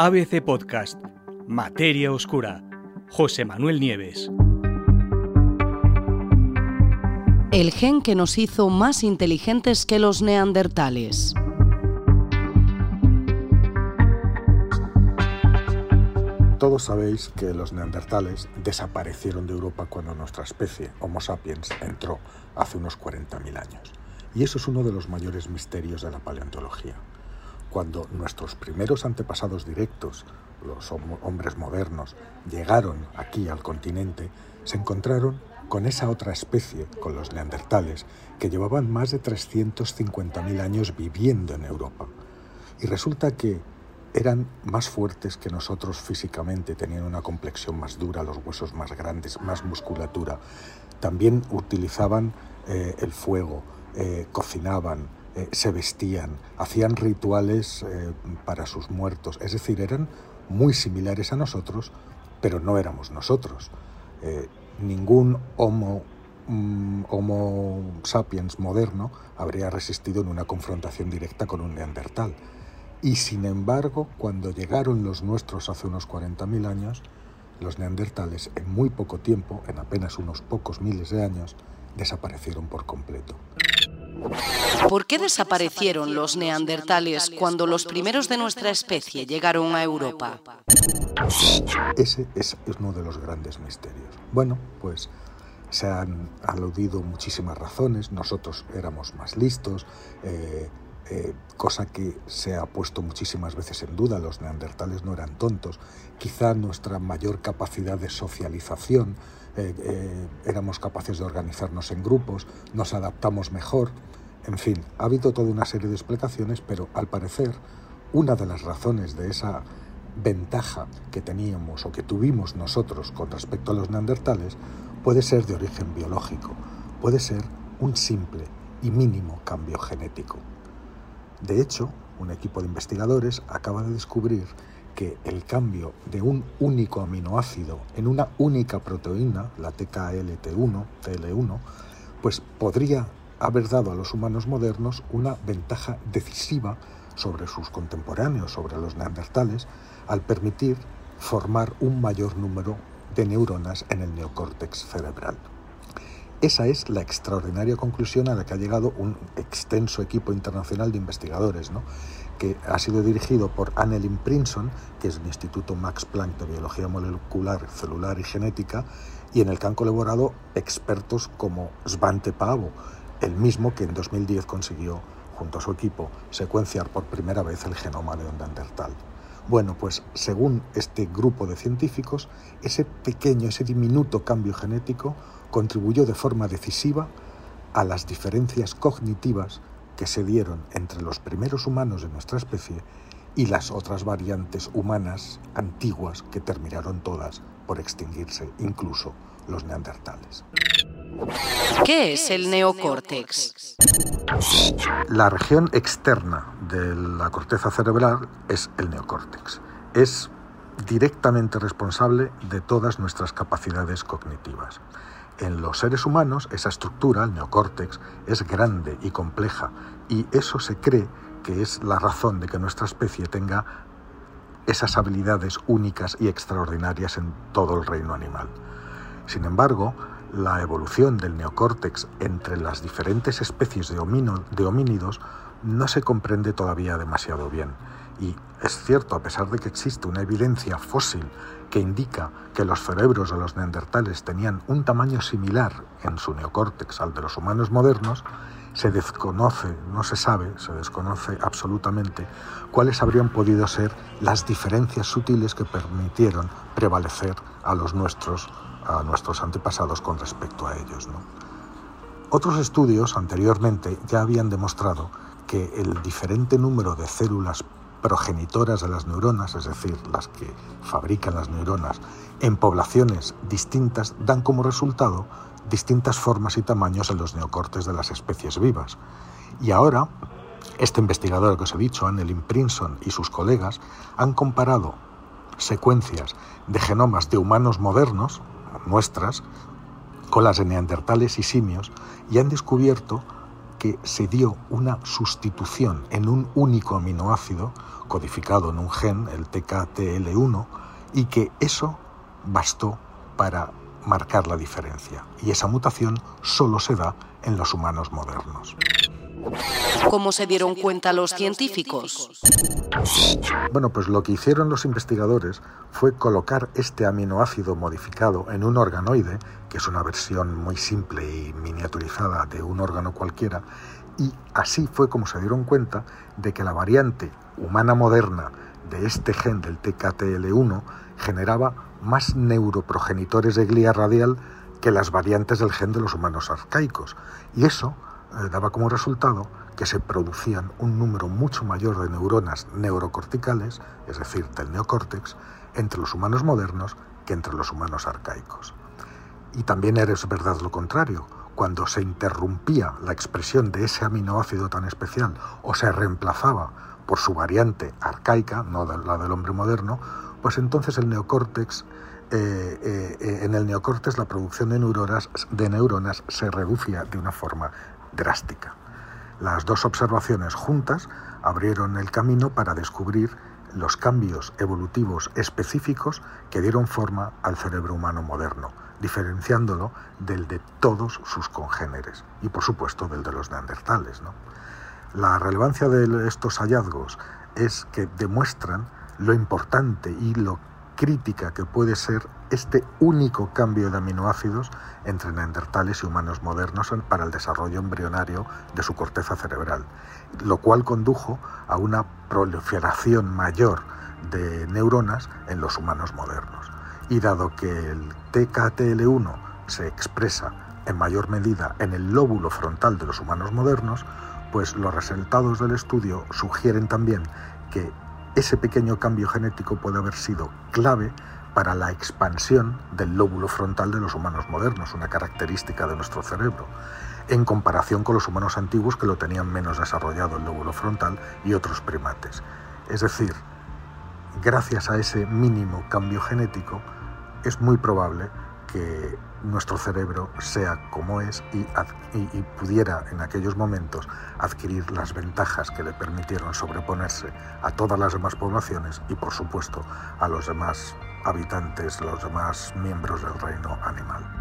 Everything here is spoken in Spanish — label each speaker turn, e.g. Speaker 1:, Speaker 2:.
Speaker 1: ABC Podcast, Materia Oscura, José Manuel Nieves.
Speaker 2: El gen que nos hizo más inteligentes que los neandertales.
Speaker 3: Todos sabéis que los neandertales desaparecieron de Europa cuando nuestra especie, Homo sapiens, entró hace unos 40.000 años. Y eso es uno de los mayores misterios de la paleontología. Cuando nuestros primeros antepasados directos, los hombres modernos, llegaron aquí al continente, se encontraron con esa otra especie, con los neandertales, que llevaban más de 350.000 años viviendo en Europa. Y resulta que eran más fuertes que nosotros físicamente, tenían una complexión más dura, los huesos más grandes, más musculatura. También utilizaban eh, el fuego, eh, cocinaban, eh, se vestían, hacían rituales para sus muertos. Es decir, eran muy similares a nosotros, pero no éramos nosotros. ningún homo mm, Homo sapiens moderno habría resistido en una confrontación directa con un neandertal. Y sin embargo, cuando llegaron los nuestros hace unos 40.000 años, los neandertales en muy poco tiempo, en apenas unos pocos miles de años, desaparecieron por completo.
Speaker 2: ¿Por qué desaparecieron los neandertales cuando los primeros de nuestra especie llegaron a Europa?
Speaker 3: Ese es uno de los grandes misterios. Bueno, pues se han aludido muchísimas razones. Nosotros éramos más listos, eh, eh, cosa que se ha puesto muchísimas veces en duda, los neandertales no eran tontos, quizá nuestra mayor capacidad de socialización, eh, eh, éramos capaces de organizarnos en grupos, nos adaptamos mejor, en fin, ha habido toda una serie de explicaciones, pero al parecer una de las razones de esa ventaja que teníamos o que tuvimos nosotros con respecto a los neandertales puede ser de origen biológico, puede ser un simple y mínimo cambio genético. De hecho, un equipo de investigadores acaba de descubrir que el cambio de un único aminoácido en una única proteína, la TKLT1, TL1, pues podría haber dado a los humanos modernos una ventaja decisiva sobre sus contemporáneos, sobre los neandertales, al permitir formar un mayor número de neuronas en el neocórtex cerebral. Esa es la extraordinaria conclusión a la que ha llegado un extenso equipo internacional de investigadores, que ha sido dirigido por Annelien Prinson, que es el Instituto Max Planck de Biología Molecular, Celular y Genética, y en el que han colaborado expertos como Svante Paavo, el mismo que en 2010 consiguió, junto a su equipo, secuenciar por primera vez el genoma de Neandertal. Bueno, pues según este grupo de científicos, ese pequeño, ese diminuto cambio genético contribuyó de forma decisiva a las diferencias cognitivas que se dieron entre los primeros humanos de nuestra especie y las otras variantes humanas antiguas que terminaron todas por extinguirse, incluso los neandertales.
Speaker 2: ¿Qué es el neocórtex?
Speaker 3: La región externa de la corteza cerebral es el neocórtex. Es directamente responsable de todas nuestras capacidades cognitivas. En los seres humanos esa estructura, el neocórtex, es grande y compleja y eso se cree que es la razón de que nuestra especie tenga esas habilidades únicas y extraordinarias en todo el reino animal. Sin embargo, la evolución del neocórtex entre las diferentes especies de, de homínidos no se comprende todavía demasiado bien. Y es cierto, a pesar de que existe una evidencia fósil que indica que los cerebros de los neandertales tenían un tamaño similar en su neocórtex al de los humanos modernos, se desconoce, no se sabe, se desconoce absolutamente cuáles habrían podido ser las diferencias sutiles que permitieron prevalecer a los nuestros, a nuestros antepasados con respecto a ellos. Otros estudios anteriormente ya habían demostrado que el diferente número de células progenitoras de las neuronas, es decir, las que fabrican las neuronas, en poblaciones distintas dan como resultado distintas formas y tamaños en los neocortes de las especies vivas. Y ahora, este investigador que os he dicho, Annelien Prinson y sus colegas, han comparado secuencias de genomas de humanos modernos, nuestras, con las de neandertales y simios, y han descubierto que se dio una sustitución en un único aminoácido codificado en un gen, el TKTL1, y que eso bastó para marcar la diferencia. Y esa mutación solo se da en los humanos modernos.
Speaker 2: ¿Cómo se dieron cuenta los científicos?
Speaker 3: Bueno, pues lo que hicieron los investigadores fue colocar este aminoácido modificado en un organoide, que es una versión muy simple y miniaturizada de un órgano cualquiera, y así fue como se dieron cuenta de que la variante humana moderna de este gen del TKTL1 generaba más neuroprogenitores de glía radial que las variantes del gen de los humanos arcaicos. Y eso daba como resultado que se producían un número mucho mayor de neuronas neurocorticales, es decir, del neocórtex, entre los humanos modernos que entre los humanos arcaicos. Y también era verdad lo contrario. Cuando se interrumpía la expresión de ese aminoácido tan especial o se reemplazaba por su variante arcaica, no la del hombre moderno, pues entonces el neocórtex, eh, eh, en el neocórtex la producción de neuronas, de neuronas se reducía de una forma drástica. Las dos observaciones juntas abrieron el camino para descubrir los cambios evolutivos específicos que dieron forma al cerebro humano moderno, diferenciándolo del de todos sus congéneres y por supuesto del de los neandertales. La relevancia de estos hallazgos es que demuestran lo importante y lo crítica que puede ser este único cambio de aminoácidos entre neandertales y humanos modernos para el desarrollo embrionario de su corteza cerebral, lo cual condujo a una proliferación mayor de neuronas en los humanos modernos. Y dado que el TKTL1 se expresa en mayor medida en el lóbulo frontal de los humanos modernos, pues los resultados del estudio sugieren también que ese pequeño cambio genético puede haber sido clave para la expansión del lóbulo frontal de los humanos modernos, una característica de nuestro cerebro, en comparación con los humanos antiguos que lo tenían menos desarrollado el lóbulo frontal y otros primates. Es decir, gracias a ese mínimo cambio genético, es muy probable que nuestro cerebro sea como es y, pudiera en aquellos momentos adquirir las ventajas que le permitieron sobreponerse a todas las demás poblaciones y por supuesto a los demás habitantes, los demás miembros del reino animal.